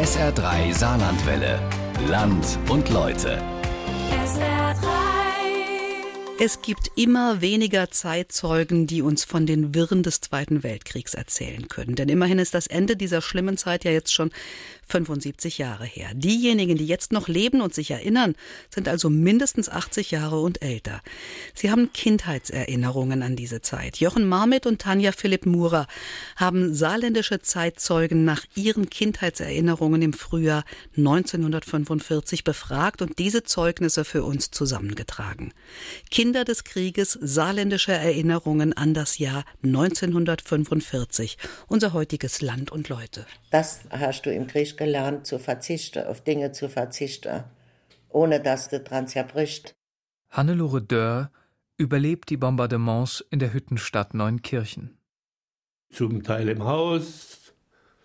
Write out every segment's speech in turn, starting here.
SR3 Saarlandwelle. Land und Leute. Es gibt immer weniger Zeitzeugen, die uns von den Wirren des Zweiten Weltkriegs erzählen können. Denn immerhin ist das Ende dieser schlimmen Zeit ja jetzt schon 75 Jahre her. Diejenigen, die jetzt noch leben und sich erinnern, sind also mindestens 80 Jahre und älter. Sie haben Kindheitserinnerungen an diese Zeit. Jochen Marmit und Tanja Philipp Murer haben saarländische Zeitzeugen nach ihren Kindheitserinnerungen im Frühjahr 1945 befragt und diese Zeugnisse für uns zusammengetragen. Kinder des Krieges, saarländische Erinnerungen an das Jahr 1945, unser heutiges Land und Leute. Das hast du im Krieg gelernt, zu verzichten, auf Dinge zu verzichten, ohne dass du dran zerbricht. Hannelore Dörr überlebt die Bombardements in der Hüttenstadt Neunkirchen. Zum Teil im Haus,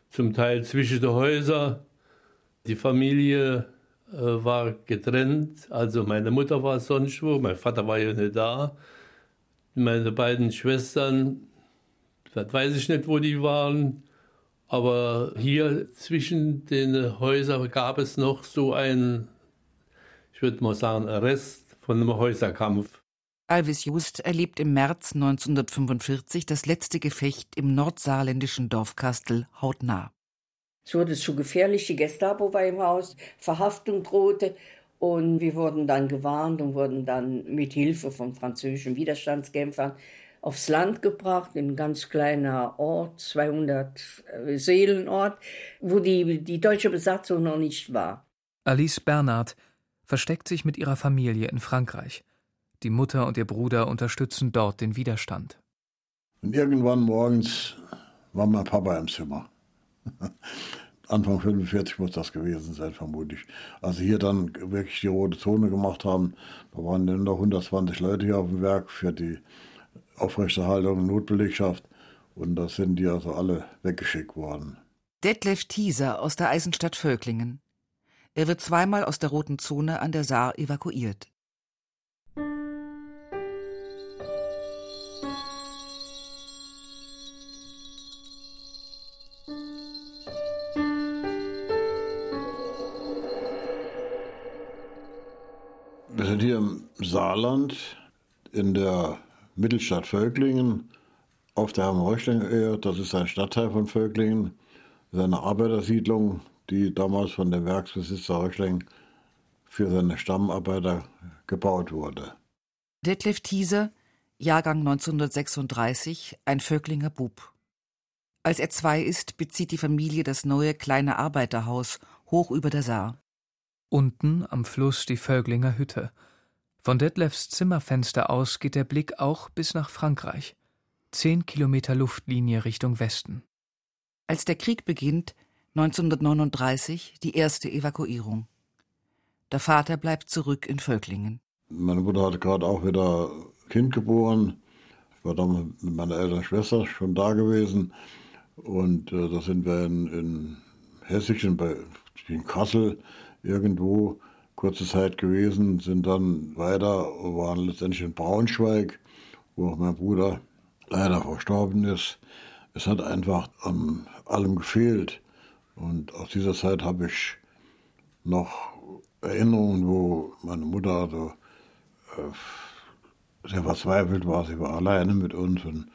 zum Teil zwischen den Häusern. Die Familie äh, war getrennt, also meine Mutter war sonst wo, mein Vater war ja nicht da. Meine beiden Schwestern, das weiß ich nicht, wo die waren. Aber hier zwischen den Häusern gab es noch so ein, ich würde mal sagen, Rest von einem Häuserkampf. Alvis Just erlebt im März 1945 das letzte Gefecht im nordsaarländischen Dorf Kastel hautnah. Es wurde schon gefährlich, die Gestapo war im Haus, Verhaftung drohte und wir wurden dann gewarnt und wurden dann mit Hilfe von französischen Widerstandskämpfern aufs Land gebracht, in ein ganz kleiner Ort, 200 äh, Seelenort, wo die, die deutsche Besatzung noch nicht war. Alice Bernhard versteckt sich mit ihrer Familie in Frankreich. Die Mutter und ihr Bruder unterstützen dort den Widerstand. Und irgendwann morgens war mein Papa im Zimmer. Anfang 45 muss das gewesen sein, vermutlich. Als sie hier dann wirklich die rote Zone gemacht haben, da waren dann noch 120 Leute hier auf dem Werk für die Aufrechterhaltung, Notbelegschaft. Und da sind die also alle weggeschickt worden. Detlef Thieser aus der Eisenstadt Völklingen. Er wird zweimal aus der roten Zone an der Saar evakuiert. Wir sind hier im Saarland in der Mittelstadt Völklingen auf der Hermann-Reuchling-Ehe. Das ist ein Stadtteil von Völklingen. Das ist eine Arbeitersiedlung, die damals von dem Werksbesitzer Reuchling für seine Stammarbeiter gebaut wurde. Detlef Thieser, Jahrgang 1936, ein Völklinger Bub. Als er zwei ist, bezieht die Familie das neue kleine Arbeiterhaus hoch über der Saar. Unten am Fluss die Völklinger Hütte – von Detlefs Zimmerfenster aus geht der Blick auch bis nach Frankreich. Zehn Kilometer Luftlinie Richtung Westen. Als der Krieg beginnt, 1939, die erste Evakuierung. Der Vater bleibt zurück in Völklingen. Meine Mutter hatte gerade auch wieder Kind geboren. Ich war dann mit meiner älteren Schwester schon da gewesen. Und äh, da sind wir in, in Hessischen, bei, in Kassel irgendwo kurze Zeit gewesen, sind dann weiter, waren letztendlich in Braunschweig, wo auch mein Bruder leider verstorben ist. Es hat einfach an allem gefehlt. Und aus dieser Zeit habe ich noch Erinnerungen, wo meine Mutter also äh, sehr verzweifelt war. Sie war alleine mit uns und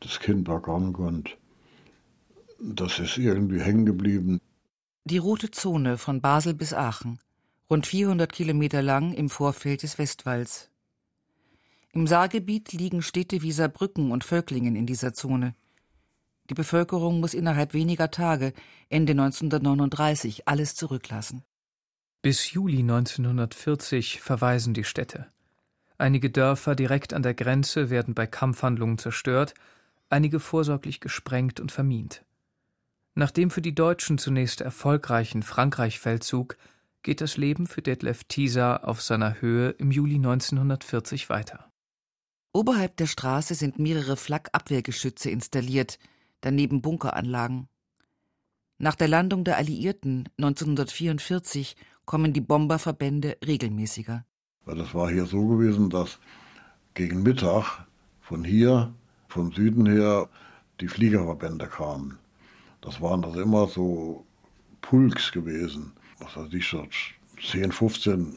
das Kind war krank und das ist irgendwie hängen geblieben. Die rote Zone von Basel bis Aachen rund 400 Kilometer lang im Vorfeld des Westwalls. Im Saargebiet liegen Städte wie Saarbrücken und Völklingen in dieser Zone. Die Bevölkerung muss innerhalb weniger Tage, Ende 1939, alles zurücklassen. Bis Juli 1940 verweisen die Städte. Einige Dörfer direkt an der Grenze werden bei Kampfhandlungen zerstört, einige vorsorglich gesprengt und vermint. Nach dem für die Deutschen zunächst erfolgreichen Frankreich-Feldzug geht das Leben für Detlef Thieser auf seiner Höhe im Juli 1940 weiter. Oberhalb der Straße sind mehrere Flak-Abwehrgeschütze installiert, daneben Bunkeranlagen. Nach der Landung der Alliierten 1944 kommen die Bomberverbände regelmäßiger. Das war hier so gewesen, dass gegen Mittag von hier, vom Süden her, die Fliegerverbände kamen. Das waren also immer so Pulks gewesen. Was weiß ich, so 10, 15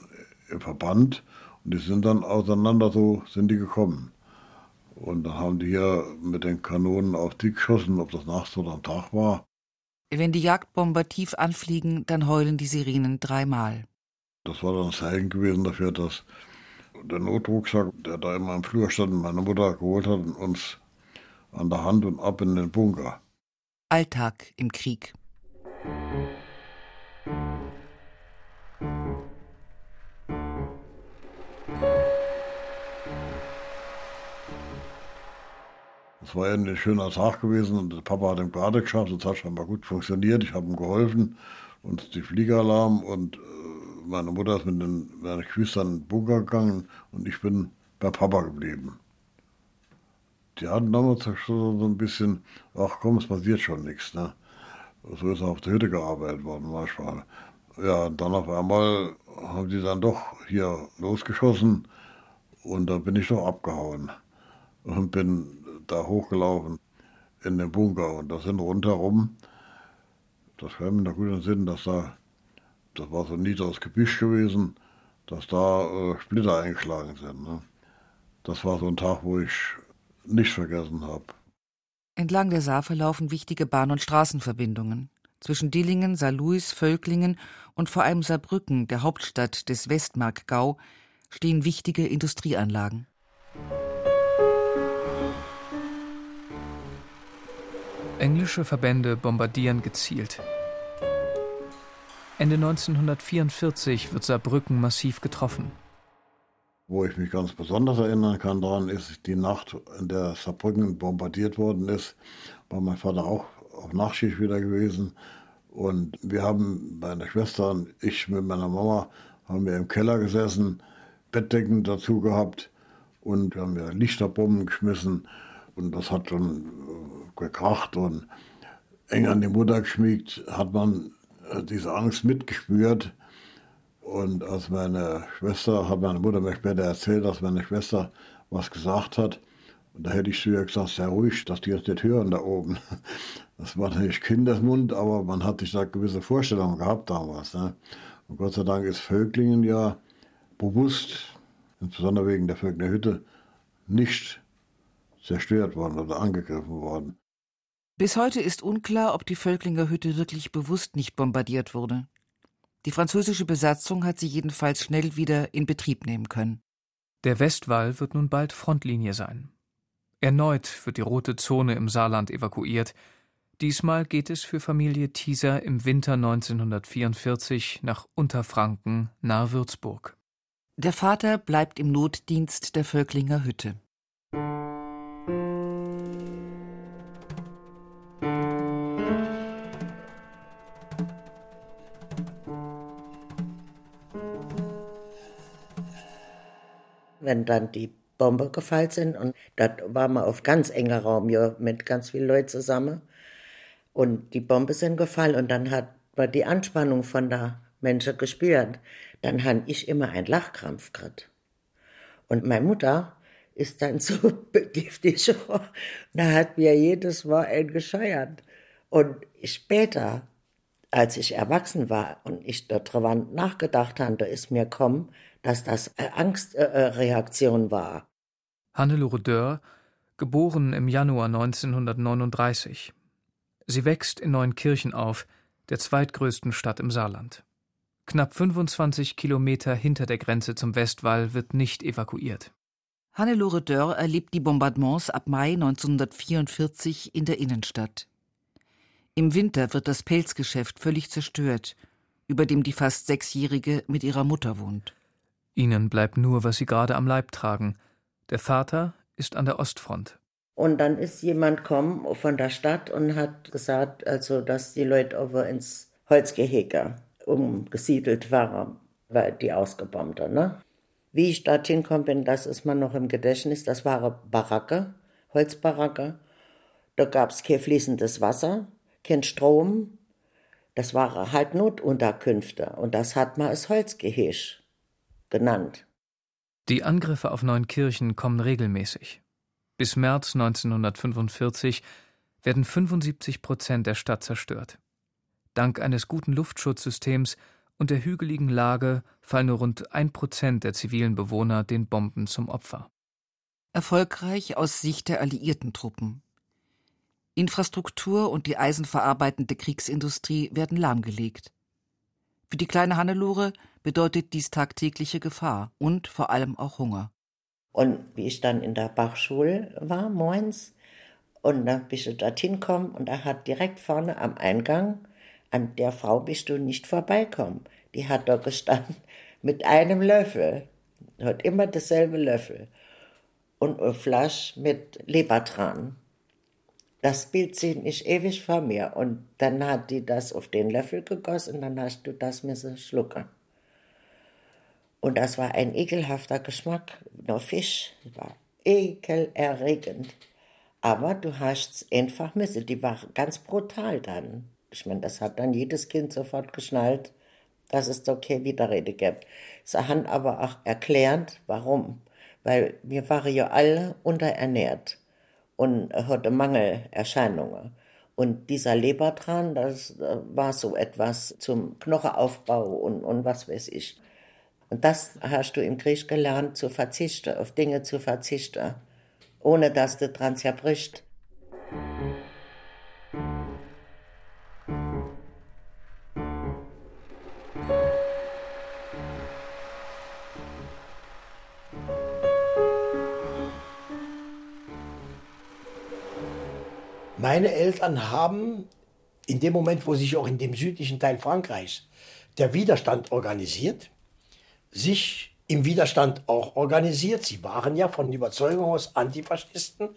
im Verband. Und die sind dann auseinander, so sind die gekommen. Und dann haben die hier mit den Kanonen auf die geschossen, ob das nachts oder am Tag war. Wenn die Jagdbomber tief anfliegen, dann heulen die Sirenen dreimal. Das war dann ein Zeichen gewesen dafür, dass der Notrucksack, der da immer im Flur stand, meine Mutter geholt hat, uns an der Hand und ab in den Bunker. Alltag im Krieg. Es war ja ein schöner Tag gewesen und der Papa hat ihn gerade geschafft. Das hat scheinbar gut funktioniert. Ich habe ihm geholfen und die Fliegeralarm und äh, meine Mutter ist mit den, meinen Geschwistern in den Bunker gegangen und ich bin bei Papa geblieben. Die hatten damals so ein bisschen, ach komm, es passiert schon nichts. Ne? So ist auf der Hütte gearbeitet worden manchmal. Ja, dann auf einmal haben die dann doch hier losgeschossen und da bin ich doch abgehauen und bin da hochgelaufen in den Bunker und da sind rundherum, das kam mir noch gut in Sinn, dass da, das war so ein niedriges Gebüsch gewesen, dass da äh, Splitter eingeschlagen sind. Ne? Das war so ein Tag, wo ich nicht vergessen habe. Entlang der Saar verlaufen wichtige Bahn- und Straßenverbindungen. Zwischen Dillingen, Saarlouis, Völklingen und vor allem Saarbrücken, der Hauptstadt des Westmarkgau, stehen wichtige Industrieanlagen. Englische Verbände bombardieren gezielt. Ende 1944 wird Saarbrücken massiv getroffen. Wo ich mich ganz besonders erinnern kann daran, ist die Nacht, in der Saarbrücken bombardiert worden ist, war mein Vater auch auf Nachtschicht wieder gewesen. Und wir haben, meine Schwester und ich mit meiner Mama, haben wir im Keller gesessen, Bettdecken dazu gehabt und wir haben ja Lichterbomben geschmissen. Und das hat schon gekracht und eng an die Mutter geschmiegt, hat man äh, diese Angst mitgespürt. Und als meine Schwester, hat meine Mutter mir später erzählt, dass meine Schwester was gesagt hat. Und da hätte ich zu ihr gesagt, sehr ruhig, dass die jetzt nicht hören da oben. Das war natürlich Kindesmund, aber man hat sich da gewisse Vorstellungen gehabt damals. Ne? Und Gott sei Dank ist Völklingen ja bewusst, insbesondere wegen der Völklinger Hütte, nicht zerstört worden oder angegriffen worden. Bis heute ist unklar, ob die Völklinger Hütte wirklich bewusst nicht bombardiert wurde. Die französische Besatzung hat sie jedenfalls schnell wieder in Betrieb nehmen können. Der Westwall wird nun bald Frontlinie sein. Erneut wird die rote Zone im Saarland evakuiert. Diesmal geht es für Familie Thieser im Winter 1944 nach Unterfranken nahe Würzburg. Der Vater bleibt im Notdienst der Völklinger Hütte. Wenn dann die Bombe gefallen sind. Und da waren wir auf ganz enger Raum ja, mit ganz vielen Leuten zusammen. Und die Bombe sind gefallen und dann hat man die Anspannung von der Menschen gespürt. Dann habe ich immer einen Lachkrampf gekriegt. Und meine Mutter ist dann so begiftig. da hat mir jedes Mal ein gescheuert. Und später, als ich erwachsen war und ich darüber nachgedacht habe, da ist mir gekommen, dass das äh, Angstreaktion war. Hannelore Dörr, geboren im Januar 1939. Sie wächst in Neunkirchen auf, der zweitgrößten Stadt im Saarland. Knapp 25 Kilometer hinter der Grenze zum Westwall wird nicht evakuiert. Hannelore Dörr erlebt die Bombardements ab Mai 1944 in der Innenstadt. Im Winter wird das Pelzgeschäft völlig zerstört, über dem die fast Sechsjährige mit ihrer Mutter wohnt. Ihnen bleibt nur, was sie gerade am Leib tragen. Der Vater ist an der Ostfront. Und dann ist jemand gekommen von der Stadt und hat gesagt, also dass die Leute over ins Holzgehege umgesiedelt waren, weil die ausgebombt haben. Ne? Wie ich dorthin gekommen bin, das ist mir noch im Gedächtnis. Das war Baracke, Holzbaracke. Da gab es kein fließendes Wasser, kein Strom. Das waren halt Notunterkünfte. Und das hat man als Holzgehege genannt. Die Angriffe auf Neunkirchen kommen regelmäßig. Bis März 1945 werden 75 Prozent der Stadt zerstört. Dank eines guten Luftschutzsystems und der hügeligen Lage fallen nur rund ein Prozent der zivilen Bewohner den Bomben zum Opfer. Erfolgreich aus Sicht der alliierten Truppen. Infrastruktur und die eisenverarbeitende Kriegsindustrie werden lahmgelegt. Für die kleine Hannelore bedeutet dies tagtägliche Gefahr und vor allem auch Hunger. Und wie ich dann in der Bachschule war, moins, und dann bist du dorthin gekommen und er hat direkt vorne am Eingang, an der Frau bist du nicht vorbeikommen. Die hat da gestanden mit einem Löffel, hat immer dasselbe Löffel und eine Flasche mit Lebertran. Das Bild sehe ich ewig vor mir. Und dann hat die das auf den Löffel gegossen und dann hast du das müssen schlucken. Und das war ein ekelhafter Geschmack. Nur Fisch war ekelerregend. Aber du hast es einfach müssen. Die war ganz brutal dann. Ich meine, das hat dann jedes Kind sofort geschnallt, dass es doch keine Widerrede gibt. Sie haben aber auch erklärt, warum weil wir waren ja alle unterernährt und hatte Mangelerscheinungen. Und dieser Lebertran, das war so etwas zum Knochenaufbau und, und was weiß ich. Und das hast du im Krieg gelernt, zu verzichten, auf Dinge zu verzichten, ohne dass du dran zerbricht. Meine Eltern haben in dem Moment, wo sich auch in dem südlichen Teil Frankreichs der Widerstand organisiert, sich im Widerstand auch organisiert. Sie waren ja von Überzeugung aus Antifaschisten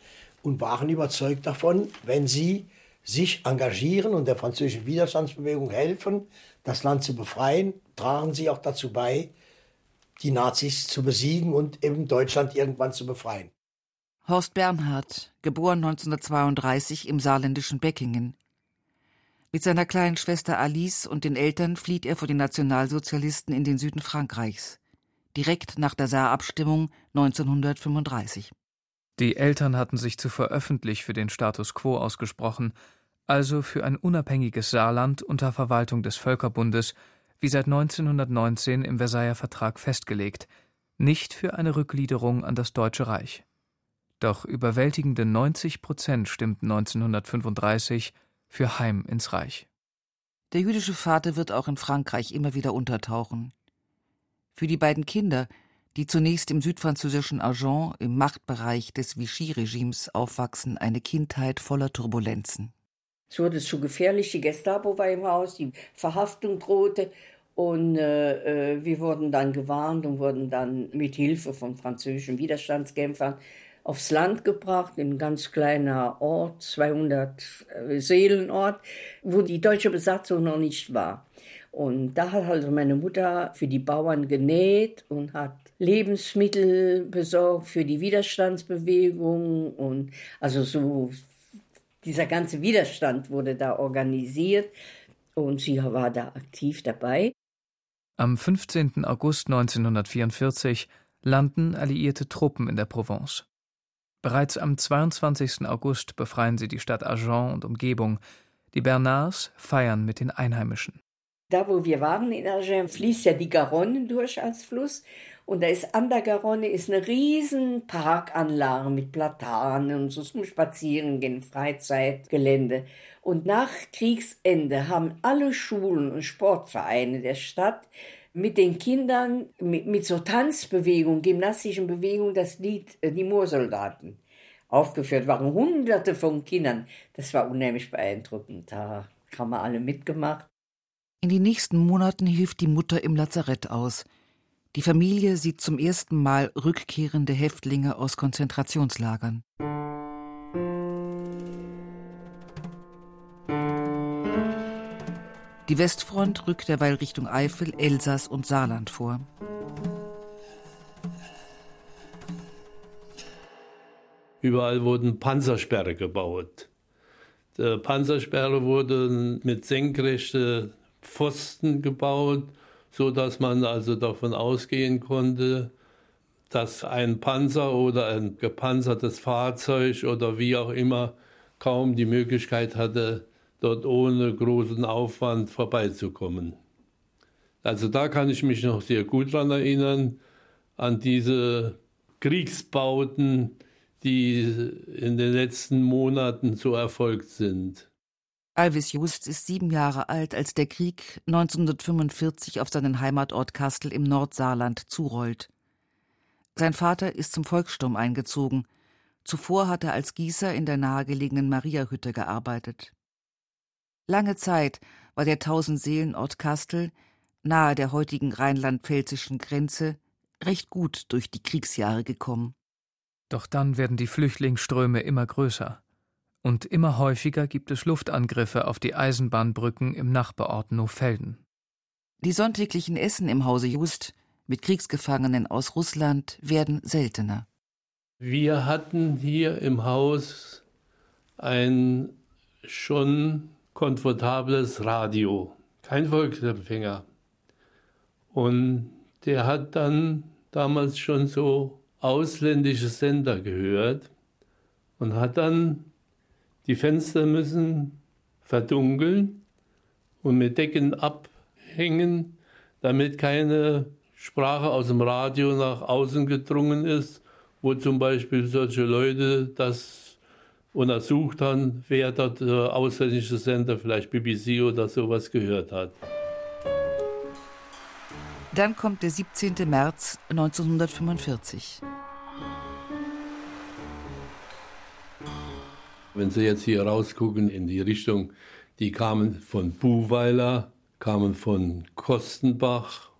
und waren überzeugt davon, wenn sie sich engagieren und der französischen Widerstandsbewegung helfen, das Land zu befreien, tragen sie auch dazu bei, die Nazis zu besiegen und eben Deutschland irgendwann zu befreien. Horst Bernhard, geboren 1932 im saarländischen Beckingen. Mit seiner kleinen Schwester Alice und den Eltern flieht er vor den Nationalsozialisten in den Süden Frankreichs, direkt nach der Saarabstimmung 1935. Die Eltern hatten sich zuvor öffentlich für den Status quo ausgesprochen, also für ein unabhängiges Saarland unter Verwaltung des Völkerbundes, wie seit 1919 im Versailler Vertrag festgelegt, nicht für eine Rückgliederung an das Deutsche Reich. Doch überwältigende 90 Prozent stimmten 1935 für Heim ins Reich. Der jüdische Vater wird auch in Frankreich immer wieder untertauchen. Für die beiden Kinder, die zunächst im südfranzösischen Agen im Machtbereich des Vichy-Regimes aufwachsen, eine Kindheit voller Turbulenzen. Es wurde zu gefährlich, die Gestapo war im Haus, die Verhaftung drohte und äh, äh wir wurden dann gewarnt und wurden dann mit Hilfe von französischen Widerstandskämpfern aufs Land gebracht, ein ganz kleiner Ort, 200 äh, Seelenort, wo die deutsche Besatzung noch nicht war. Und da hat also meine Mutter für die Bauern genäht und hat Lebensmittel besorgt für die Widerstandsbewegung und also so dieser ganze Widerstand wurde da organisiert und sie war da aktiv dabei. Am 15. August 1944 landen alliierte Truppen in der Provence. Bereits am 22. August befreien sie die Stadt Agen und Umgebung. Die Bernards feiern mit den Einheimischen. Da, wo wir waren in Agen, fließt ja die Garonne durch als Fluss. Und da ist an der Garonne ist eine riesen Parkanlage mit Platanen und so zum Spazierengehen, Freizeitgelände. Und nach Kriegsende haben alle Schulen und Sportvereine der Stadt mit den Kindern, mit, mit so Tanzbewegungen, gymnastischen Bewegungen, das Lied äh, Die Moorsoldaten aufgeführt waren. Hunderte von Kindern. Das war unheimlich beeindruckend. Da haben wir alle mitgemacht. In den nächsten Monaten hilft die Mutter im Lazarett aus. Die Familie sieht zum ersten Mal rückkehrende Häftlinge aus Konzentrationslagern. Die Westfront rückt derweil Richtung Eifel, Elsass und Saarland vor. Überall wurden Panzersperre gebaut. Die Panzersperre wurden mit senkrechten Pfosten gebaut, so dass man also davon ausgehen konnte, dass ein Panzer oder ein gepanzertes Fahrzeug oder wie auch immer kaum die Möglichkeit hatte, dort ohne großen Aufwand vorbeizukommen. Also da kann ich mich noch sehr gut daran erinnern, an diese Kriegsbauten, die in den letzten Monaten so erfolgt sind. Alvis Just ist sieben Jahre alt, als der Krieg 1945 auf seinen Heimatort Kastel im Nordsaarland zurollt. Sein Vater ist zum Volkssturm eingezogen. Zuvor hat er als Gießer in der nahegelegenen Mariahütte gearbeitet. Lange Zeit war der Tausendseelenort Kastel, nahe der heutigen rheinland-pfälzischen Grenze, recht gut durch die Kriegsjahre gekommen. Doch dann werden die Flüchtlingsströme immer größer. Und immer häufiger gibt es Luftangriffe auf die Eisenbahnbrücken im Nachbarort Nofelden. Die sonntäglichen Essen im Hause Just mit Kriegsgefangenen aus Russland werden seltener. Wir hatten hier im Haus ein schon komfortables Radio, kein Volksempfänger. Und der hat dann damals schon so ausländische Sender gehört und hat dann die Fenster müssen verdunkeln und mit Decken abhängen, damit keine Sprache aus dem Radio nach außen gedrungen ist, wo zum Beispiel solche Leute das untersucht haben, wer dort äh, ausländische Sender, vielleicht BBC oder sowas gehört hat. Dann kommt der 17. März 1945. Wenn Sie jetzt hier rausgucken in die Richtung, die kamen von Buhweiler, kamen von Kostenbach,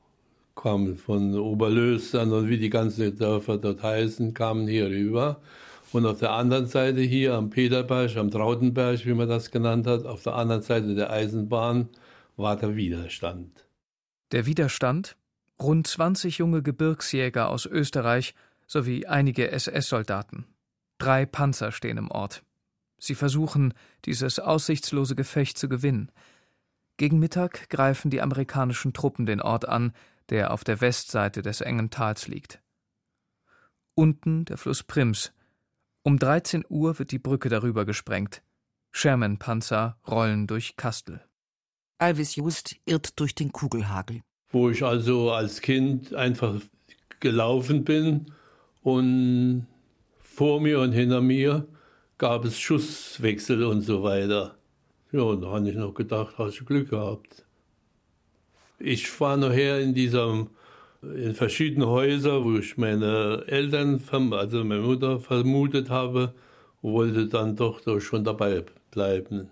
kamen von Oberlöstern und wie die ganzen Dörfer dort heißen, kamen hier rüber. Und auf der anderen Seite hier am Peterberg, am Trautenberg, wie man das genannt hat, auf der anderen Seite der Eisenbahn war der Widerstand. Der Widerstand? Rund 20 junge Gebirgsjäger aus Österreich sowie einige SS-Soldaten. Drei Panzer stehen im Ort. Sie versuchen, dieses aussichtslose Gefecht zu gewinnen. Gegen Mittag greifen die amerikanischen Truppen den Ort an, der auf der Westseite des engen Tals liegt. Unten der Fluss Prims. Um 13 Uhr wird die Brücke darüber gesprengt. Sherman-Panzer rollen durch Kastel. Alvis Just irrt durch den Kugelhagel. Wo ich also als Kind einfach gelaufen bin und vor mir und hinter mir gab es Schusswechsel und so weiter. Ja, und da habe ich noch gedacht, hast du Glück gehabt. Ich war nachher in diesem, in verschiedenen Häusern, wo ich meine Eltern, also meine Mutter vermutet habe, wollte dann doch schon dabei bleiben.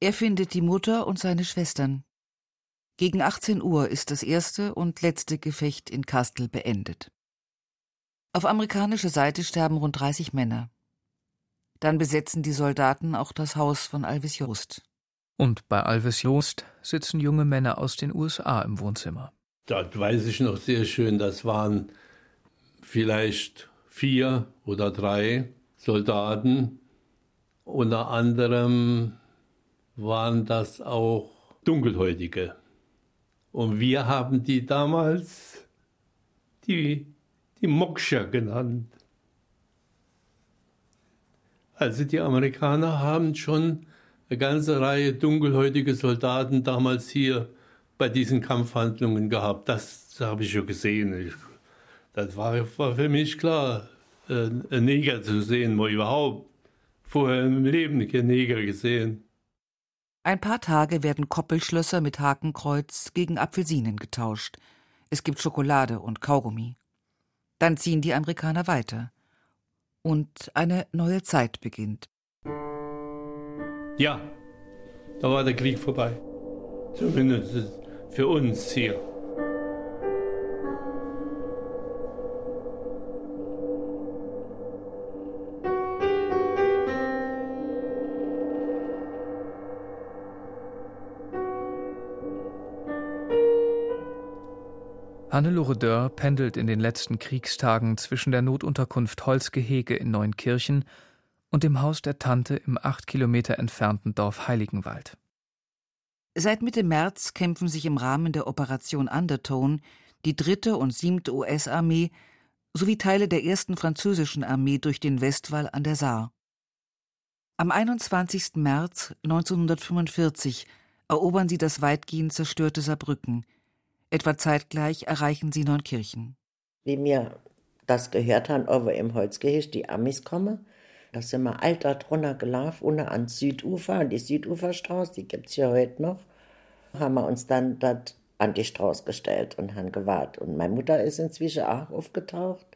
Er findet die Mutter und seine Schwestern. Gegen 18 Uhr ist das erste und letzte Gefecht in Kastel beendet. Auf amerikanischer Seite sterben rund 30 Männer. Dann besetzen die Soldaten auch das Haus von Alvis Jost. Und bei Alvis Jost sitzen junge Männer aus den USA im Wohnzimmer. Das weiß ich noch sehr schön. Das waren vielleicht vier oder drei Soldaten. Unter anderem waren das auch Dunkelhäutige. Und wir haben die damals die, die Mokscher genannt. Also die Amerikaner haben schon eine ganze Reihe dunkelhäutige Soldaten damals hier bei diesen Kampfhandlungen gehabt. Das habe ich schon gesehen. Ich, das war, war, für mich klar, äh, einen Neger zu sehen, mal überhaupt. Vorher im Leben keinen Neger gesehen. Ein paar Tage werden Koppelschlösser mit Hakenkreuz gegen Apfelsinen getauscht. Es gibt Schokolade und Kaugummi. Dann ziehen die Amerikaner weiter und eine neue Zeit beginnt. Ja, da war der Krieg vorbei. Zumindest für uns hier. Hannelore Dörr pendelt in den letzten Kriegstagen zwischen der Notunterkunft Holzgehege in Neunkirchen und dem Haus der Tante im acht Kilometer entfernten Dorf Heiligenwald. Seit Mitte März kämpfen sich im Rahmen der Operation Undertone die dritte und siebte US-Armee sowie Teile der ersten französischen Armee durch den Westwall an der Saar. Am 21. März 1945 erobern sie das weitgehend zerstörte Saarbrücken. Etwa zeitgleich erreichen sie Neunkirchen. Wie wir das gehört haben, ob wir im Holzgehirn die Amis kommen, da sind wir alt drunter gelaufen, unten ans Südufer, an die Süduferstraße, die gibt es ja heute noch. Haben wir uns dann dort an die Straße gestellt und haben gewartet. Und meine Mutter ist inzwischen auch aufgetaucht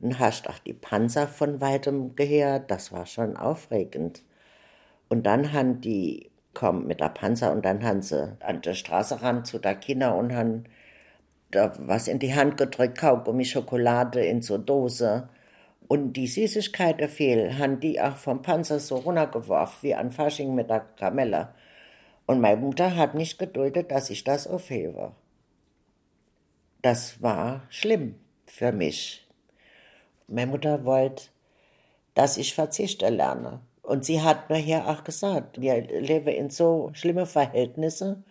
und hast auch die Panzer von weitem gehört. Das war schon aufregend. Und dann haben die kommen mit der Panzer und dann haben sie an der Straße ran zu der Kinder und haben da was in die Hand gedrückt, Kaugummi, Schokolade in so Dose. Und die Süßigkeiten fehl, haben die auch vom Panzer so runtergeworfen, wie an Fasching mit der Kamelle. Und meine Mutter hat nicht geduldet, dass ich das aufhebe. Das war schlimm für mich. Meine Mutter wollte, dass ich verzichte lerne. Und sie hat mir hier auch gesagt, wir leben in so schlimme Verhältnisse,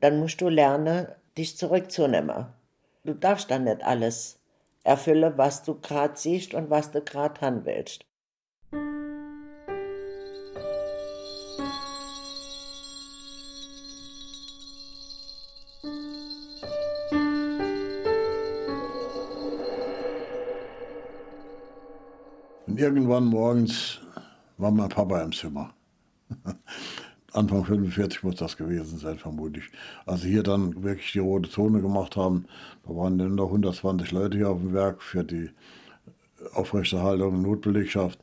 dann musst du lernen, dich zurückzunehmen. Du darfst dann nicht alles erfüllen, was du gerade siehst und was du gerade haben Irgendwann morgens war mein Papa im Zimmer. Anfang 45 muss das gewesen sein, vermutlich. Als sie hier dann wirklich die rote Zone gemacht haben, da waren dann noch 120 Leute hier auf dem Werk für die Aufrechterhaltung und Notbelegschaft.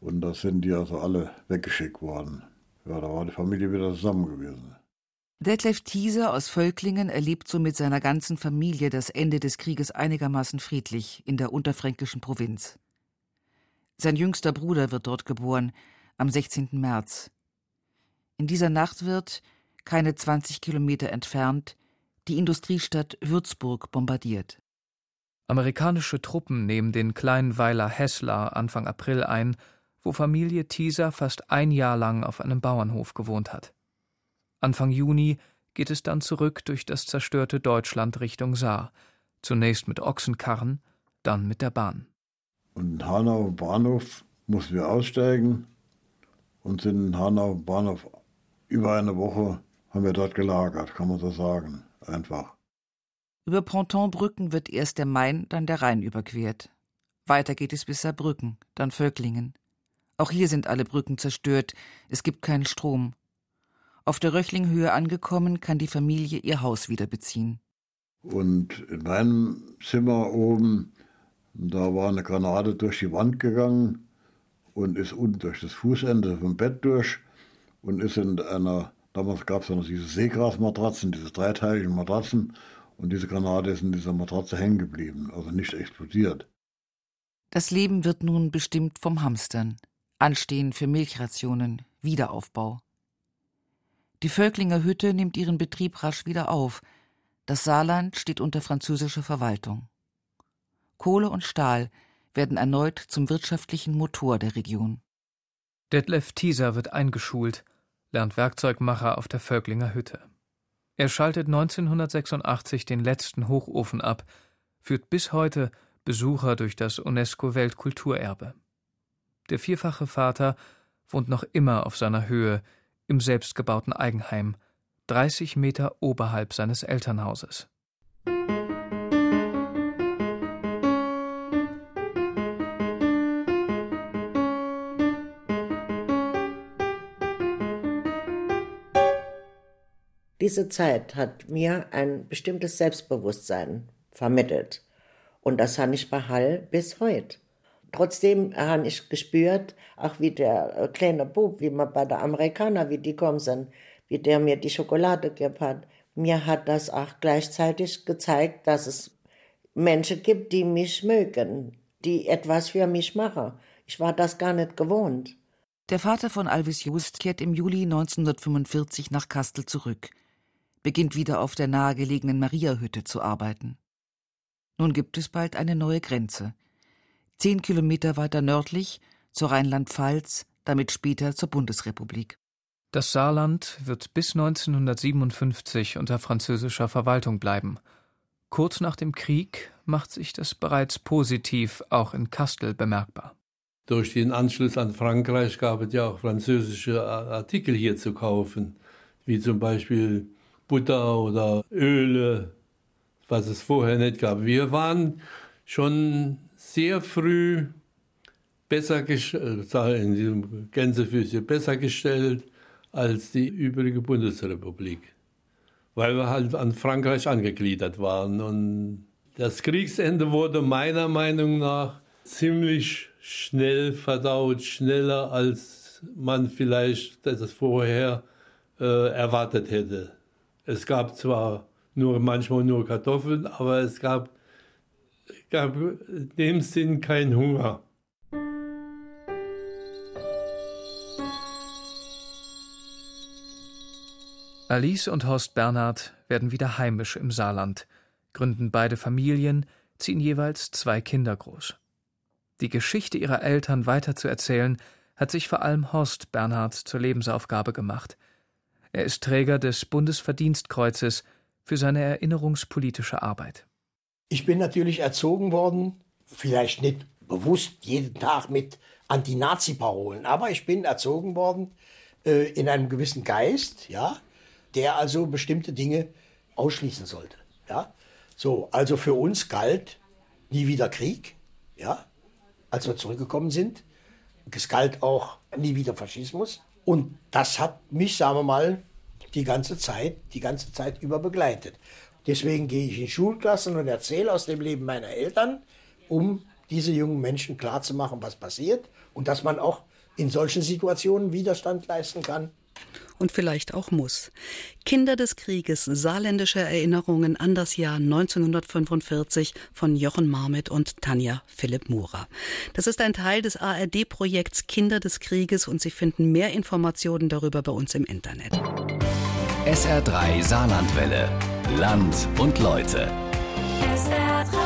Und da sind die also alle weggeschickt worden. Ja, da war die Familie wieder zusammen gewesen. Detlef Thieser aus Völklingen erlebt so mit seiner ganzen Familie das Ende des Krieges einigermaßen friedlich in der unterfränkischen Provinz. Sein jüngster Bruder wird dort geboren, am 16. März. In dieser Nacht wird, keine 20 Kilometer entfernt, die Industriestadt Würzburg bombardiert. Amerikanische Truppen nehmen den kleinen Weiler Hessler Anfang April ein, wo Familie Thieser fast ein Jahr lang auf einem Bauernhof gewohnt hat. Anfang Juni geht es dann zurück durch das zerstörte Deutschland Richtung Saar, zunächst mit Ochsenkarren, dann mit der Bahn. Und in Hanau Bahnhof mussten wir aussteigen und sind in Hanau Bahnhof über eine Woche haben wir dort gelagert, kann man so sagen, einfach. Über Pontonbrücken wird erst der Main, dann der Rhein überquert. Weiter geht es bis Saarbrücken, dann Völklingen. Auch hier sind alle Brücken zerstört, es gibt keinen Strom. Auf der Röchlinghöhe angekommen, kann die Familie ihr Haus wieder beziehen. Und in meinem Zimmer oben da war eine Granate durch die Wand gegangen und ist unten durch das Fußende vom Bett durch und ist in einer, damals gab es noch diese Seegrasmatratzen, diese dreiteiligen Matratzen und diese Granate ist in dieser Matratze hängen geblieben, also nicht explodiert. Das Leben wird nun bestimmt vom Hamstern. Anstehen für Milchrationen, Wiederaufbau. Die Völklinger Hütte nimmt ihren Betrieb rasch wieder auf. Das Saarland steht unter französischer Verwaltung. Kohle und Stahl werden erneut zum wirtschaftlichen Motor der Region. Detlef Thieser wird eingeschult, lernt Werkzeugmacher auf der Völklinger Hütte. Er schaltet 1986 den letzten Hochofen ab, führt bis heute Besucher durch das UNESCO-Weltkulturerbe. Der vierfache Vater wohnt noch immer auf seiner Höhe im selbstgebauten Eigenheim, 30 Meter oberhalb seines Elternhauses. Diese Zeit hat mir ein bestimmtes Selbstbewusstsein vermittelt. Und das habe ich bei Hall bis heute. Trotzdem habe ich gespürt, auch wie der äh, kleine Bub, wie man bei den Amerikanern, wie die kommen sind, wie der mir die Schokolade gegeben hat. Mir hat das auch gleichzeitig gezeigt, dass es Menschen gibt, die mich mögen, die etwas für mich machen. Ich war das gar nicht gewohnt. Der Vater von Alvis Just kehrt im Juli 1945 nach Kastel zurück beginnt wieder auf der nahegelegenen Mariahütte zu arbeiten. Nun gibt es bald eine neue Grenze. Zehn Kilometer weiter nördlich zur Rheinland-Pfalz, damit später zur Bundesrepublik. Das Saarland wird bis 1957 unter französischer Verwaltung bleiben. Kurz nach dem Krieg macht sich das bereits positiv auch in Kastel bemerkbar. Durch den Anschluss an Frankreich gab es ja auch französische Artikel hier zu kaufen, wie zum Beispiel Butter oder Öle, was es vorher nicht gab. Wir waren schon sehr früh besser gestellt, äh, in diesem Gänsefüßchen besser gestellt als die übrige Bundesrepublik, weil wir halt an Frankreich angegliedert waren. Und das Kriegsende wurde meiner Meinung nach ziemlich schnell verdaut, schneller als man vielleicht das vorher äh, erwartet hätte. Es gab zwar nur manchmal nur Kartoffeln, aber es gab, gab in dem Sinn keinen Hunger. Alice und Horst Bernhard werden wieder heimisch im Saarland, gründen beide Familien, ziehen jeweils zwei Kinder groß. Die Geschichte ihrer Eltern weiterzuerzählen, hat sich vor allem Horst Bernhard zur Lebensaufgabe gemacht. Er ist Träger des Bundesverdienstkreuzes für seine erinnerungspolitische Arbeit. Ich bin natürlich erzogen worden, vielleicht nicht bewusst jeden Tag mit Anti-Nazi-Parolen, aber ich bin erzogen worden äh, in einem gewissen Geist, ja, der also bestimmte Dinge ausschließen sollte, ja. So, also für uns galt nie wieder Krieg, ja, als wir zurückgekommen sind. Es galt auch nie wieder Faschismus. Und das hat mich, sagen wir mal, die ganze Zeit, die ganze Zeit über begleitet. Deswegen gehe ich in Schulklassen und erzähle aus dem Leben meiner Eltern, um diese jungen Menschen klarzumachen, was passiert und dass man auch in solchen Situationen Widerstand leisten kann und vielleicht auch muss. Kinder des Krieges, saarländische Erinnerungen an das Jahr 1945 von Jochen Marmit und Tanja Philipp Murer. Das ist ein Teil des ARD-Projekts Kinder des Krieges und Sie finden mehr Informationen darüber bei uns im Internet. SR3 Saarlandwelle. Land und Leute. SR3.